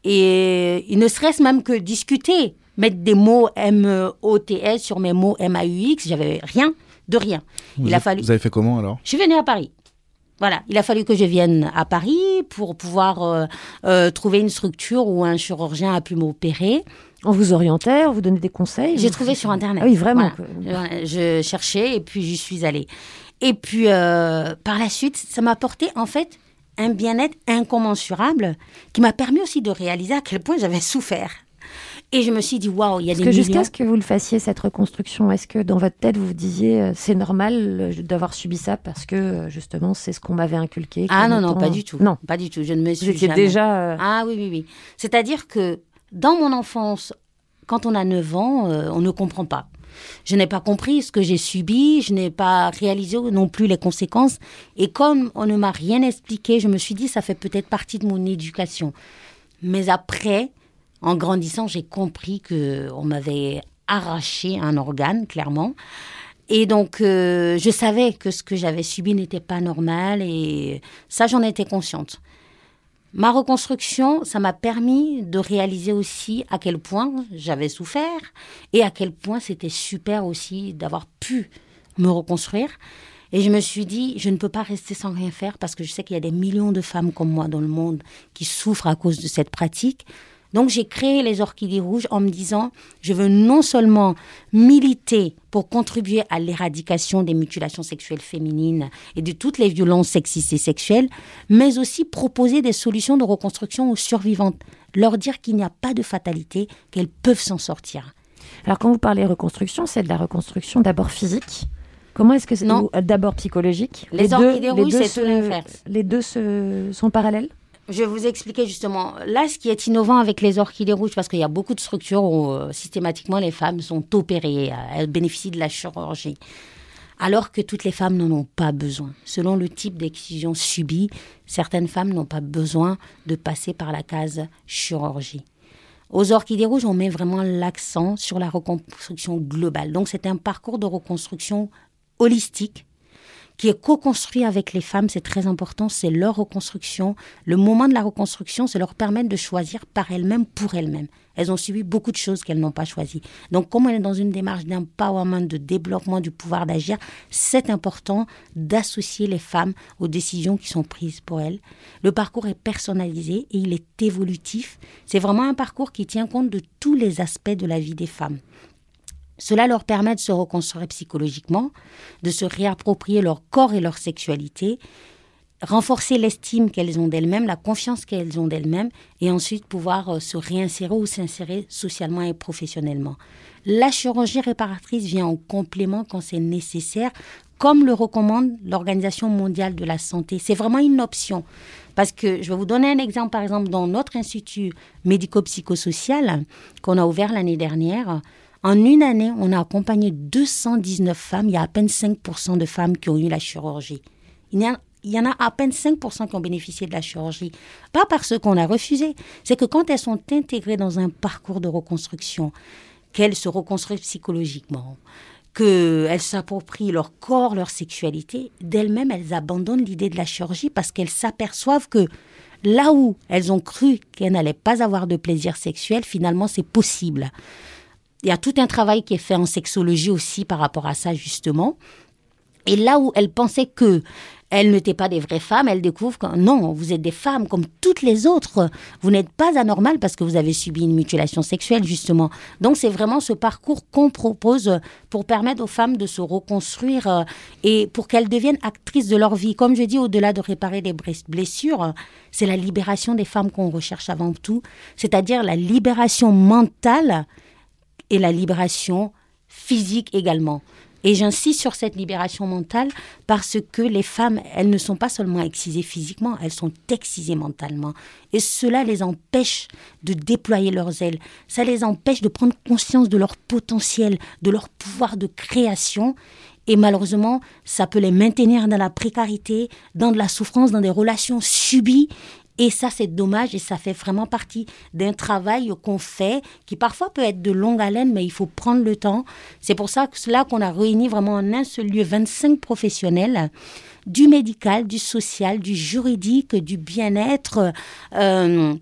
Et il ne serait-ce même que discuter, mettre des mots M-O-T-S sur mes mots M-A-U-X, j'avais rien de rien. Vous, il a fallu. vous avez fait comment alors? Je suis venue à Paris. Voilà, il a fallu que je vienne à Paris pour pouvoir euh, euh, trouver une structure où un chirurgien a pu m'opérer. On vous orientait, on vous donnait des conseils J'ai trouvé sur Internet. Ah oui, vraiment. Voilà. Je cherchais et puis j'y suis allée. Et puis, euh, par la suite, ça m'a apporté, en fait, un bien-être incommensurable qui m'a permis aussi de réaliser à quel point j'avais souffert. Et je me suis dit, waouh, il y a Parce des que jusqu'à ce que vous le fassiez, cette reconstruction, est-ce que dans votre tête, vous vous disiez, euh, c'est normal euh, d'avoir subi ça parce que, euh, justement, c'est ce qu'on m'avait inculqué Ah non, non, pas du tout. Non. Pas du tout. Je ne me suis étiez jamais- déjà, Ah oui, oui, oui. C'est-à-dire que dans mon enfance, quand on a 9 ans, euh, on ne comprend pas. Je n'ai pas compris ce que j'ai subi, je n'ai pas réalisé non plus les conséquences. Et comme on ne m'a rien expliqué, je me suis dit, ça fait peut-être partie de mon éducation. Mais après, en grandissant, j'ai compris que on m'avait arraché un organe, clairement. Et donc, euh, je savais que ce que j'avais subi n'était pas normal et ça, j'en étais consciente. Ma reconstruction, ça m'a permis de réaliser aussi à quel point j'avais souffert et à quel point c'était super aussi d'avoir pu me reconstruire. Et je me suis dit, je ne peux pas rester sans rien faire parce que je sais qu'il y a des millions de femmes comme moi dans le monde qui souffrent à cause de cette pratique. Donc j'ai créé les Orchidées Rouges en me disant, je veux non seulement militer pour contribuer à l'éradication des mutilations sexuelles féminines et de toutes les violences sexistes et sexuelles, mais aussi proposer des solutions de reconstruction aux survivantes, leur dire qu'il n'y a pas de fatalité, qu'elles peuvent s'en sortir. Alors, quand vous parlez reconstruction, c'est de la reconstruction d'abord physique. Comment est-ce que c'est euh, d'abord psychologique? Les orchidées rouges, c'est tout l'inverse. Les deux se- sont parallèles? Je vais vous expliquer justement. Là, ce qui est innovant avec les orchidées rouges, parce qu'il y a beaucoup de structures où euh, systématiquement les femmes sont opérées, euh, elles bénéficient de la chirurgie. Alors que toutes les femmes n'en ont pas besoin. Selon le type d'excision subie, certaines femmes n'ont pas besoin de passer par la case chirurgie. Aux orchidées rouges, on met vraiment l'accent sur la reconstruction globale. Donc, c'est un parcours de reconstruction holistique qui est co-construit avec les femmes, c'est très important, c'est leur reconstruction. Le moment de la reconstruction, c'est leur permettre de choisir par elles-mêmes, pour elles-mêmes. Elles ont subi beaucoup de choses qu'elles n'ont pas choisies. Donc, comme on est dans une démarche d'empowerment, de développement du pouvoir d'agir, c'est important d'associer les femmes aux décisions qui sont prises pour elles. Le parcours est personnalisé et il est évolutif. C'est vraiment un parcours qui tient compte de tous les aspects de la vie des femmes. Cela leur permet de se reconstruire psychologiquement, de se réapproprier leur corps et leur sexualité, renforcer l'estime qu'elles ont d'elles-mêmes, la confiance qu'elles ont d'elles-mêmes, et ensuite pouvoir euh, se réinsérer ou s'insérer socialement et professionnellement. La chirurgie réparatrice vient en complément quand c'est nécessaire, comme le recommande l'Organisation mondiale de la santé. C'est vraiment une option. Parce que je vais vous donner un exemple, par exemple, dans notre institut médico-psychosocial qu'on a ouvert l'année dernière. En une année, on a accompagné 219 femmes. Il y a à peine 5% de femmes qui ont eu la chirurgie. Il y, en a à peine 5% qui ont bénéficié de la chirurgie. Pas parce qu'on a refusé, c'est que quand elles sont intégrées dans un parcours de reconstruction, qu'elles se reconstruisent psychologiquement, qu'elles s'approprient leur corps, leur sexualité, d'elles-mêmes, elles abandonnent l'idée de la chirurgie parce qu'elles s'aperçoivent que là où elles ont cru qu'elles n'allaient pas avoir de plaisir sexuel, finalement, c'est possible. Il y a tout un travail qui est fait en sexologie aussi par rapport à ça, justement. Et là où elles pensaient que elles n'étaient pas des vraies femmes, elles découvrent que non, vous êtes des femmes comme toutes les autres. Vous n'êtes pas anormales parce que vous avez subi une mutilation sexuelle, justement. Donc c'est vraiment ce parcours qu'on propose pour permettre aux femmes de se reconstruire euh, et pour qu'elles deviennent actrices de leur vie. Comme je dis, au-delà de réparer des blessures, c'est la libération des femmes qu'on recherche avant tout, c'est-à-dire la libération mentale et la libération physique également. Et j'insiste sur cette libération mentale parce que les femmes, elles ne sont pas seulement excisées physiquement, elles sont excisées mentalement. Et cela les empêche de déployer leurs ailes. Ça les empêche de prendre conscience de leur potentiel, de leur pouvoir de création. Et malheureusement, ça peut les maintenir dans la précarité, dans de la souffrance, dans des relations subies. Et ça, c'est dommage et ça fait vraiment partie d'un travail qu'on fait qui parfois peut être de longue haleine, mais il faut prendre le temps. C'est pour ça que cela qu'on a réuni vraiment en un seul lieu 25 professionnels du médical, du social, du juridique, du bien-être. Euh,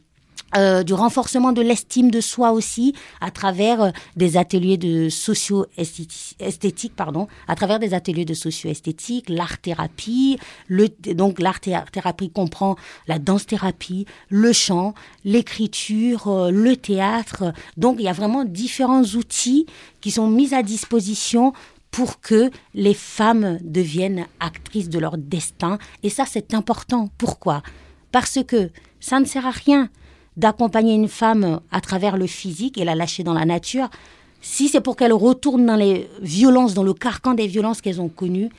euh, du renforcement de l'estime de soi aussi à travers euh, des ateliers de socio-esthétique, pardon, à travers des ateliers de socio-esthétique, l'art-thérapie. Le, donc l'art-thérapie comprend la danse-thérapie, le chant, l'écriture, euh, le théâtre. Donc il y a vraiment différents outils qui sont mis à disposition pour que les femmes deviennent actrices de leur destin. Et ça, c'est important. Pourquoi? Parce que ça ne sert à rien d'accompagner une femme à travers le physique et la lâcher dans la nature, si c'est pour qu'elle retourne dans les violences, dans le carcan des violences qu'elles ont connues,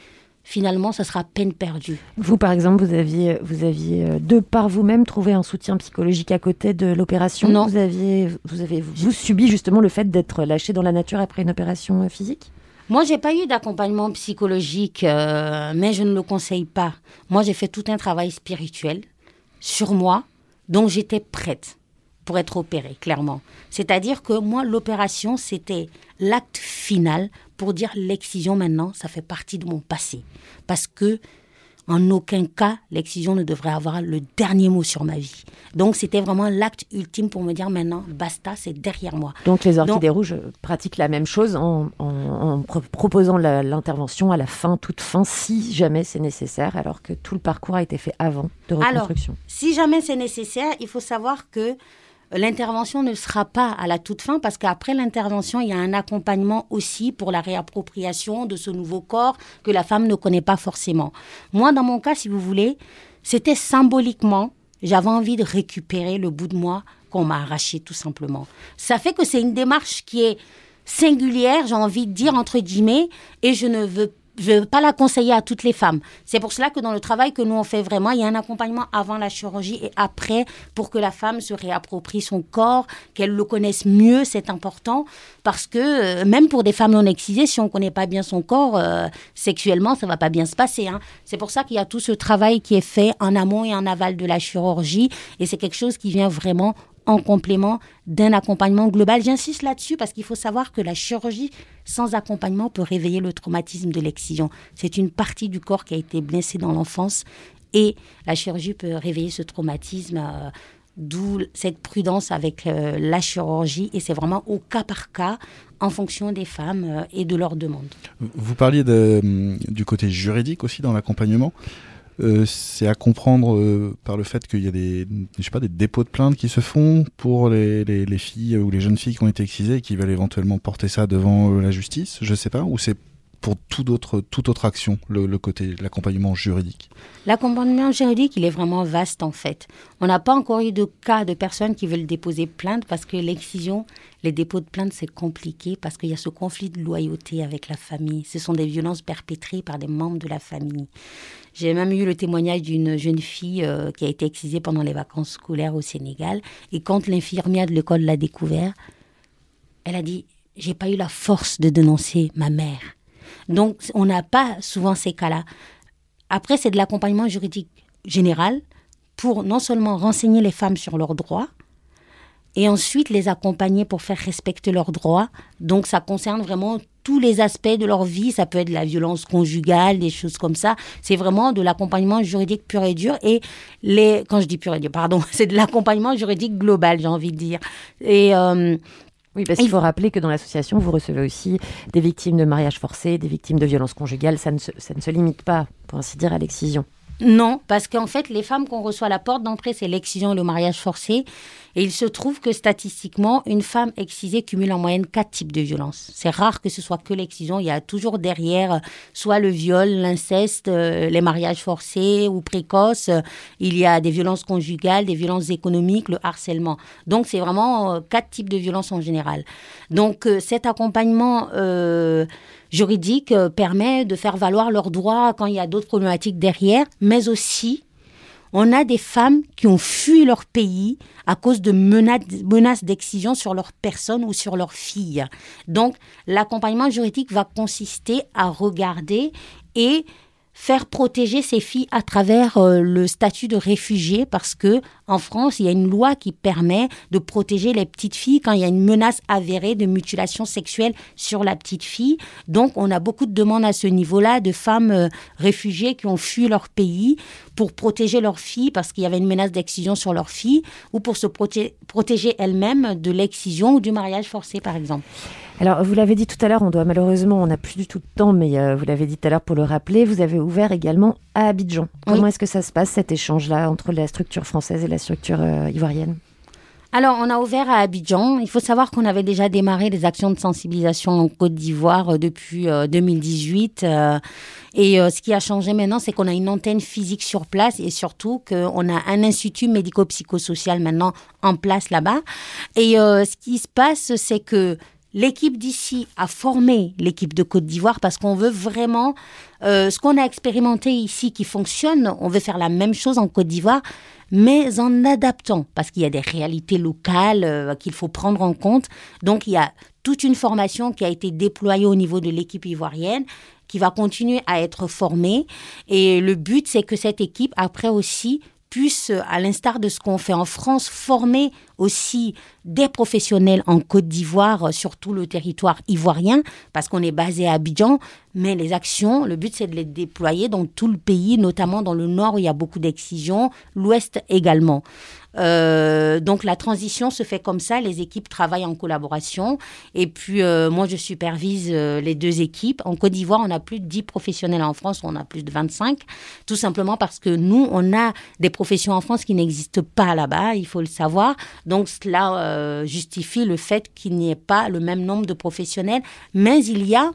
finalement, ça sera peine perdue. Vous, par exemple, vous aviez, vous aviez euh, de par vous-même trouvé un soutien psychologique à côté de l'opération Non. Vous aviez, vous avez vous subi justement le fait d'être lâché dans la nature après une opération euh, physique? Moi, j'ai pas eu d'accompagnement psychologique, euh, mais je ne le conseille pas. Moi, j'ai fait tout un travail spirituel sur moi, donc j'étais prête pour être opérée, clairement. C'est-à-dire que moi, l'opération, c'était l'acte final pour dire l'excision maintenant, ça fait partie de mon passé. Parce que en aucun cas, l'excision ne devrait avoir le dernier mot sur ma vie. Donc, c'était vraiment l'acte ultime pour me dire maintenant, basta, c'est derrière moi. Donc, les Orchidées Donc- Rouges pratiquent la même chose en, en- en pro- proposant l'intervention à la fin, toute fin, si jamais c'est nécessaire, alors que tout le parcours a été fait avant de Alors, reconstruction. si jamais c'est nécessaire, il faut savoir que l'intervention ne sera pas à la toute fin parce qu'après l'intervention, il y a un accompagnement aussi pour la réappropriation de ce nouveau corps que la femme ne connaît pas forcément. Moi, dans mon cas, si vous voulez, c'était symboliquement, j'avais envie de récupérer le bout de moi qu'on m'a arraché tout simplement. Ça fait que c'est une démarche qui est singulière, j'ai envie de dire entre guillemets, et je ne veux je ne veux pas la conseiller à toutes les femmes. C'est pour cela que dans le travail que nous on fait vraiment, il y a un accompagnement avant la chirurgie et après pour que la femme se réapproprie son corps, qu'elle le connaisse mieux, c'est important parce que euh, même pour des femmes non excisées, si on ne connaît pas bien son corps euh, sexuellement, ça va pas bien se passer. hein. C'est pour ça qu'il y a tout ce travail qui est fait en amont et en aval de la chirurgie et c'est quelque chose qui vient vraiment en complément d'un accompagnement global. J'insiste là-dessus parce qu'il faut savoir que la chirurgie sans accompagnement peut réveiller le traumatisme de l'excision. C'est une partie du corps qui a été blessée dans l'enfance et la chirurgie peut réveiller ce traumatisme. euh, D'où cette prudence avec euh, la chirurgie et c'est vraiment au cas par cas en fonction des femmes euh, et de leurs demandes. Vous parliez hum, du côté juridique aussi dans l'accompagnement. Euh, c'est à comprendre euh, par le fait qu'il y a des, je sais pas, des dépôts de plaintes qui se font pour les, les, les filles ou les jeunes filles qui ont été excisées et qui veulent éventuellement porter ça devant euh, la justice, je sais pas, ou c'est pour toute autre, toute autre action, le côté, l'accompagnement juridique? L'accompagnement juridique, il est vraiment vaste en fait. On n'a pas encore eu de cas de personnes qui veulent déposer plainte parce que l'excision, les dépôts de plainte, c'est compliqué parce qu'il y a ce conflit de loyauté avec la famille. Ce sont des violences perpétrées par des membres de la famille. J'ai même eu le témoignage d'une jeune fille euh, qui a été excisée pendant les vacances scolaires au Sénégal. Et quand l'infirmière de l'école l'a découvert, elle a dit J'ai pas eu la force de dénoncer ma mère. Donc, on n'a pas souvent ces cas-là. Après, c'est de l'accompagnement juridique général pour non seulement renseigner les femmes sur leurs droits, et ensuite les accompagner pour faire respecter leurs droits. Donc ça concerne vraiment tous les aspects de leur vie. Ça peut être de la violence conjugale, des choses comme ça. C'est vraiment de l'accompagnement juridique pur et dur. Et les, quand je dis pur et dur, pardon, c'est de l'accompagnement juridique global, j'ai envie de dire. Et euh, Oui, parce qu'il faut rappeler que dans l'association, vous recevez aussi des victimes de mariage forcé, des victimes de violences conjugales. Ça ne se, ça ne se limite pas, pour ainsi dire, à l'excision. Non, parce qu'en fait, les femmes qu'on reçoit à la porte d'entrée, c'est l'excision et le mariage forcé. Et il se trouve que statistiquement, une femme excisée cumule en moyenne quatre types de violences. C'est rare que ce soit que l'excision. Il y a toujours derrière euh, soit le viol, l'inceste, euh, les mariages forcés ou précoces. Il y a des violences conjugales, des violences économiques, le harcèlement. Donc, c'est vraiment euh, quatre types de violences en général. Donc, cet accompagnement juridique permet de faire valoir leurs droits quand il y a d'autres problématiques derrière, mais aussi on a des femmes qui ont fui leur pays à cause de menaces, d'excision sur leur personne ou sur leur fille. Donc, l'accompagnement juridique va consister à regarder et faire protéger ces filles à travers euh, le statut de réfugié parce que en France, il y a une loi qui permet de protéger les petites filles quand il y a une menace avérée de mutilation sexuelle sur la petite fille. Donc, on a beaucoup de demandes à ce niveau-là de femmes euh, réfugiées qui ont fui leur pays pour protéger leurs filles parce qu'il y avait une menace d'excision sur leurs filles ou pour se proté- protéger elles-mêmes de l'excision ou du mariage forcé, par exemple. Alors, vous l'avez dit tout à l'heure, on doit malheureusement, on n'a plus du tout de temps, mais euh, vous l'avez dit tout à l'heure pour le rappeler, vous avez ouvert également à Abidjan. Comment est-ce que ça se passe, cet échange-là, entre la structure française et la structure euh, ivoirienne? Alors, on a ouvert à Abidjan. Il faut savoir qu'on avait déjà démarré des actions de sensibilisation en Côte d'Ivoire euh, depuis euh, 2018. euh, et ce qui a changé maintenant, c'est qu'on a une antenne physique sur place et surtout qu'on a un institut médico-psychosocial maintenant en place là-bas. Et ce qui se passe, c'est que l'équipe d'ici a formé l'équipe de Côte d'Ivoire parce qu'on veut vraiment euh, ce qu'on a expérimenté ici qui fonctionne, on veut faire la même chose en Côte d'Ivoire, mais en adaptant parce qu'il y a des réalités locales euh, qu'il faut prendre en compte. Donc il y a toute une formation qui a été déployée au niveau de l'équipe ivoirienne qui va continuer à être formée et le but c'est que cette équipe après aussi puisse, à l'instar de ce qu'on fait en France, former aussi des professionnels en Côte d'Ivoire sur tout le territoire ivoirien, parce qu'on est basé à Abidjan, mais les actions, le but c'est de les déployer dans tout le pays, notamment dans le nord où il y a beaucoup d'excisions, l'ouest également. Euh, donc la transition se fait comme ça, les équipes travaillent en collaboration, et puis euh, moi je supervise euh, les deux équipes. En Côte d'Ivoire, on a plus de 10 professionnels en France, on a plus de 25, tout simplement parce que nous, on a des professions en France qui n'existent pas là-bas, il faut le savoir. Donc cela euh, justifie le fait qu'il n'y ait pas le même nombre de professionnels, mais il y a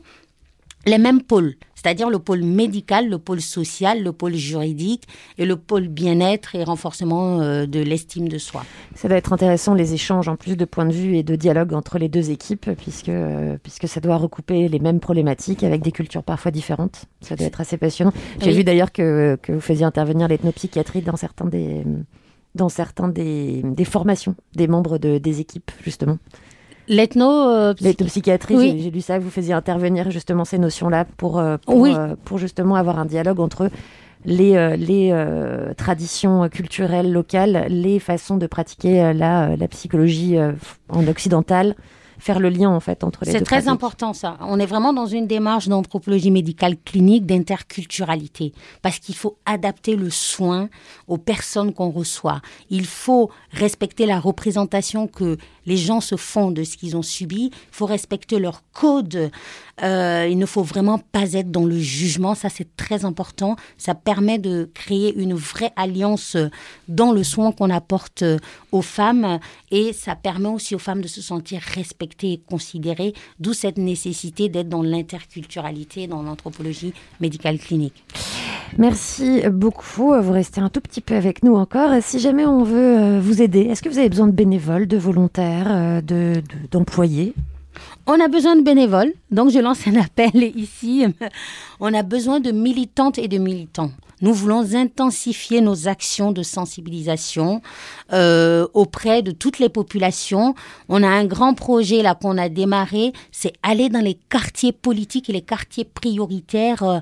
les mêmes pôles, c'est-à-dire le pôle médical, le pôle social, le pôle juridique et le pôle bien-être et renforcement euh, de l'estime de soi. Ça doit être intéressant les échanges en plus de points de vue et de dialogue entre les deux équipes, puisque, euh, puisque ça doit recouper les mêmes problématiques avec des cultures parfois différentes. Ça doit être assez passionnant. J'ai Oui. vu d'ailleurs que, que vous faisiez intervenir l'ethnopsychiatrie dans certains des, dans certains des, des formations des membres de, des équipes, justement. Euh, L'ethnopsychiatrie, Oui. j'ai- lu ça, vous faisiez intervenir justement ces notions-là pour, euh, pour, Oui. euh, pour justement avoir un dialogue entre les, les euh, traditions culturelles locales, les façons de pratiquer la, la psychologie en occidentale, faire le lien en fait entre les deux. C'est très pratiques. important ça. On est vraiment dans une démarche d'anthropologie médicale clinique, d'interculturalité, parce qu'il faut adapter le soin aux personnes qu'on reçoit. Il faut respecter la représentation que les gens se font de ce qu'ils ont subi. Il faut respecter leur code. Euh, il ne faut vraiment pas être dans le jugement. Ça, c'est très important. Ça permet de créer une vraie alliance dans le soin qu'on apporte aux femmes et ça permet aussi aux femmes de se sentir respectées et considérées, d'où cette nécessité d'être dans l'interculturalité, dans l'anthropologie médicale clinique. Merci beaucoup. Vous restez un tout petit peu avec nous encore. Si jamais on veut euh, vous aider, est-ce que vous avez besoin de bénévoles, de volontaires, euh, de- de- d'employés? On a besoin de bénévoles, donc je lance un appel ici. On a besoin de militantes et de militants. Nous voulons intensifier nos actions de sensibilisation euh, auprès de toutes les populations. On a un grand projet là qu'on a démarré, c'est aller dans les quartiers politiques et les quartiers prioritaires euh,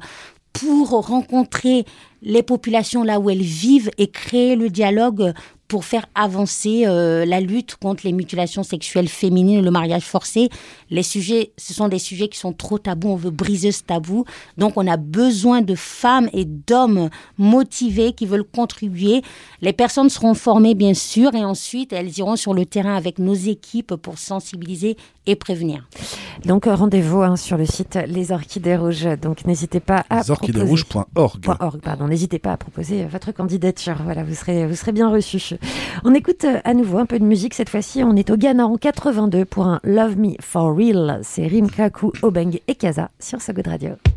pour rencontrer les populations là où elles vivent et créer le dialogue pour faire avancer euh, la lutte contre les mutilations sexuelles féminines le mariage forcé. Les sujets, ce sont des sujets qui sont trop tabous. On veut briser ce tabou. Donc, on a besoin de femmes et d'hommes motivés qui veulent contribuer. Les personnes seront formées, bien sûr, et ensuite, elles iront sur le terrain avec nos équipes pour sensibiliser et prévenir. Donc rendez-vous hein, sur le site Les Orchidées Rouges. Donc n'hésitez pas à pardon. N'hésitez pas à proposer votre candidature. Voilà, vous serez, vous serez bien reçus. On écoute euh, à nouveau un peu de musique. Cette fois-ci, on est au Ghana en 82 pour un Love Me For Real. C'est Rimkaku, Obeng et Kaza sur So Good Radio.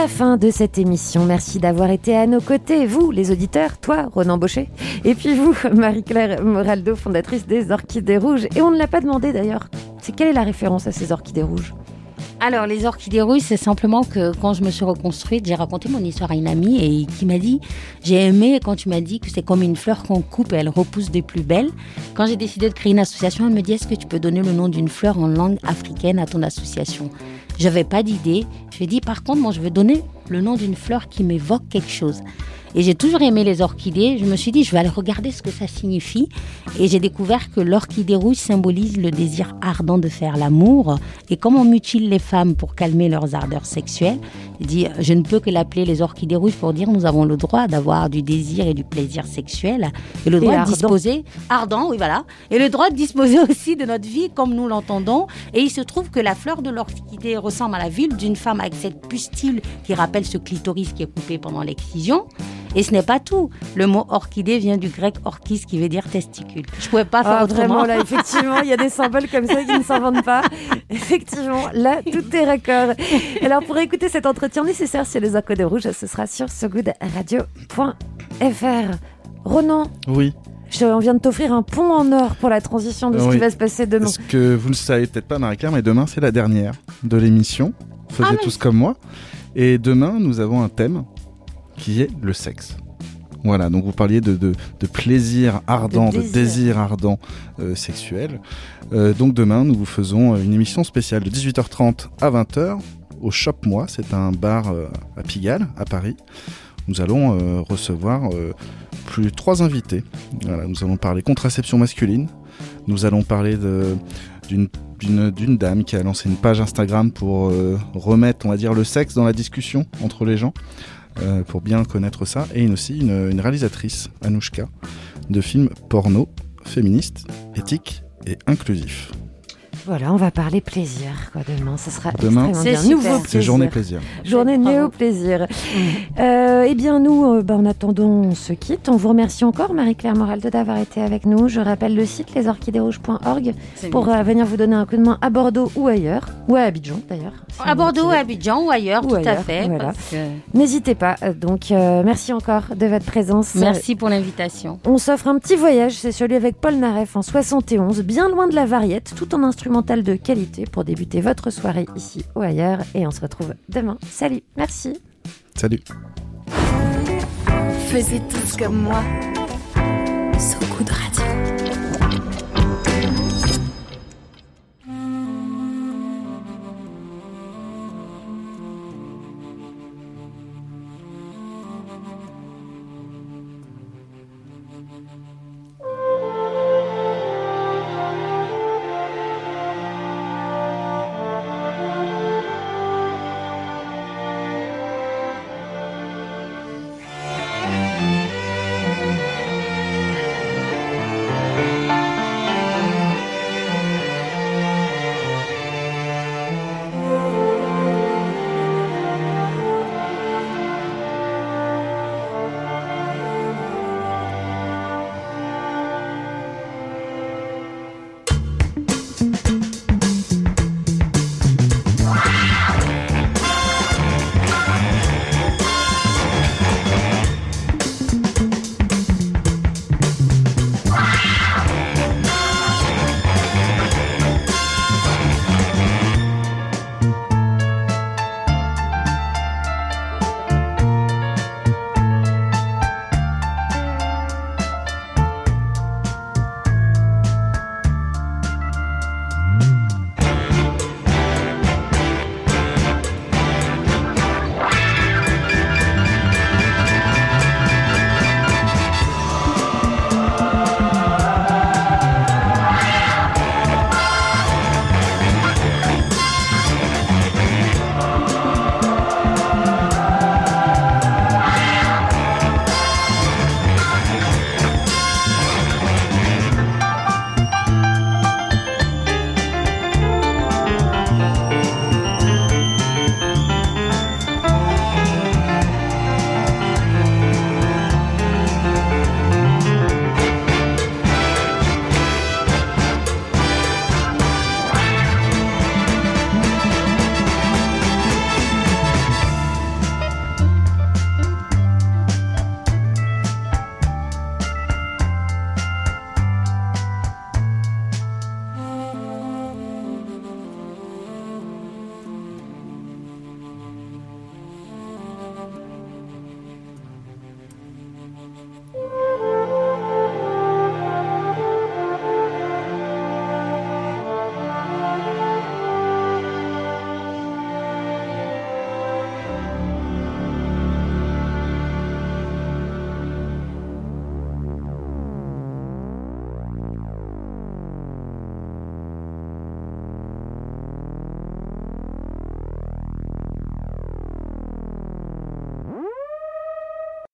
La fin de cette émission. Merci d'avoir été à nos côtés, vous, les auditeurs, toi, Ronan Baucher, et puis vous, Marie-Claire Moraldo, fondatrice des Orchidées Rouges. Et on ne l'a pas demandé d'ailleurs. C'est quelle est la référence à ces Orchidées Rouges? Alors, les orchidées rouges, c'est simplement que quand je me suis reconstruite, j'ai raconté mon histoire à une amie et qui m'a dit J'ai aimé quand tu m'as dit que c'est comme une fleur qu'on coupe et elle repousse de plus belle. Quand j'ai décidé de créer une association, elle me dit Est-ce que tu peux donner le nom d'une fleur en langue africaine à ton association? J'avais pas d'idée. Je lui ai dit Par contre, moi, je veux donner le nom d'une fleur qui m'évoque quelque chose. Et j'ai toujours aimé les orchidées. Je me suis dit, je vais aller regarder ce que ça signifie. Et j'ai découvert que l'orchidée rouge symbolise le désir ardent de faire l'amour. Et comme on mutile les femmes pour calmer leurs ardeurs sexuelles, dit, je ne peux que l'appeler les orchidées rouges pour dire, nous avons le droit d'avoir du désir et du plaisir sexuel. Et le Et droit de ardent. disposer, ardent, oui, voilà. Et le droit de disposer aussi de notre vie comme nous l'entendons. Et il se trouve que la fleur de l'orchidée ressemble à la vulve d'une femme avec cette pustule qui rappelle ce clitoris qui est coupé pendant l'excision. Et ce n'est pas tout. Le mot orchidée vient du grec orchis qui veut dire testicule. Je pouvais pas faire Ah, autrement. vraiment, là, effectivement, il y a des symboles comme ça qui ne s'inventent pas. Effectivement, là, tout est raccord. Alors, pour écouter cet entretien nécessaire sur les Orchidées Rouges, ce sera sur sogoodradio.fr. Ronan, Oui. je- on vient de t'offrir un pont en or pour la transition de ce Oui. qui va se passer demain. Parce que vous ne le savez peut-être pas, Marie-Claire, mais demain, c'est la dernière de l'émission. Faisez Ah, tous comme moi. Et demain, nous avons un thème qui est le sexe. Voilà, donc vous parliez de, de, de plaisir ardent, De de désir. ardent euh, sexuel. Euh, donc demain, nous vous faisons euh, une émission spéciale de 18h30 à 20h au Shop Moi. C'est un bar euh, à Pigalle, à Paris. Nous allons recevoir plus de trois invités. Voilà, nous allons parler contraception masculine. Nous allons parler d'une d'une dame qui a lancé une page Instagram pour euh, remettre, on va dire, le sexe dans la discussion entre les gens, euh, pour bien connaître ça, et une, aussi une, une réalisatrice, Anouchka, de films porno, féministes, éthiques et inclusifs. Voilà, on va parler plaisir quoi, demain. Ça sera Demain, extrêmement C'est. Nouveau C'est plaisir. journée plaisir. Journée Bravo. néo-plaisir. Euh, eh bien, nous, euh, bah, en attendant, on se quitte. On vous remercie encore, Marie-Claire Moraldo, d'avoir été avec nous. Je rappelle le site lesorchidérouges.org C'est pour euh, venir vous donner un coup de main à Bordeaux ou ailleurs, ou à Abidjan d'ailleurs. À Bordeaux, voulez. à Abidjan ou ailleurs, Ou tout ailleurs, à fait. voilà. parce que- N'hésitez pas. Euh, Donc, euh, merci encore de votre présence. Merci pour l'invitation. On s'offre un petit voyage, c'est celui avec Paul Naref en 71, bien loin de la variette, tout en instrumental de qualité pour débuter votre soirée ici ou ailleurs. Et on se retrouve demain. Salut, merci. Salut. Faisiez tous comme moi.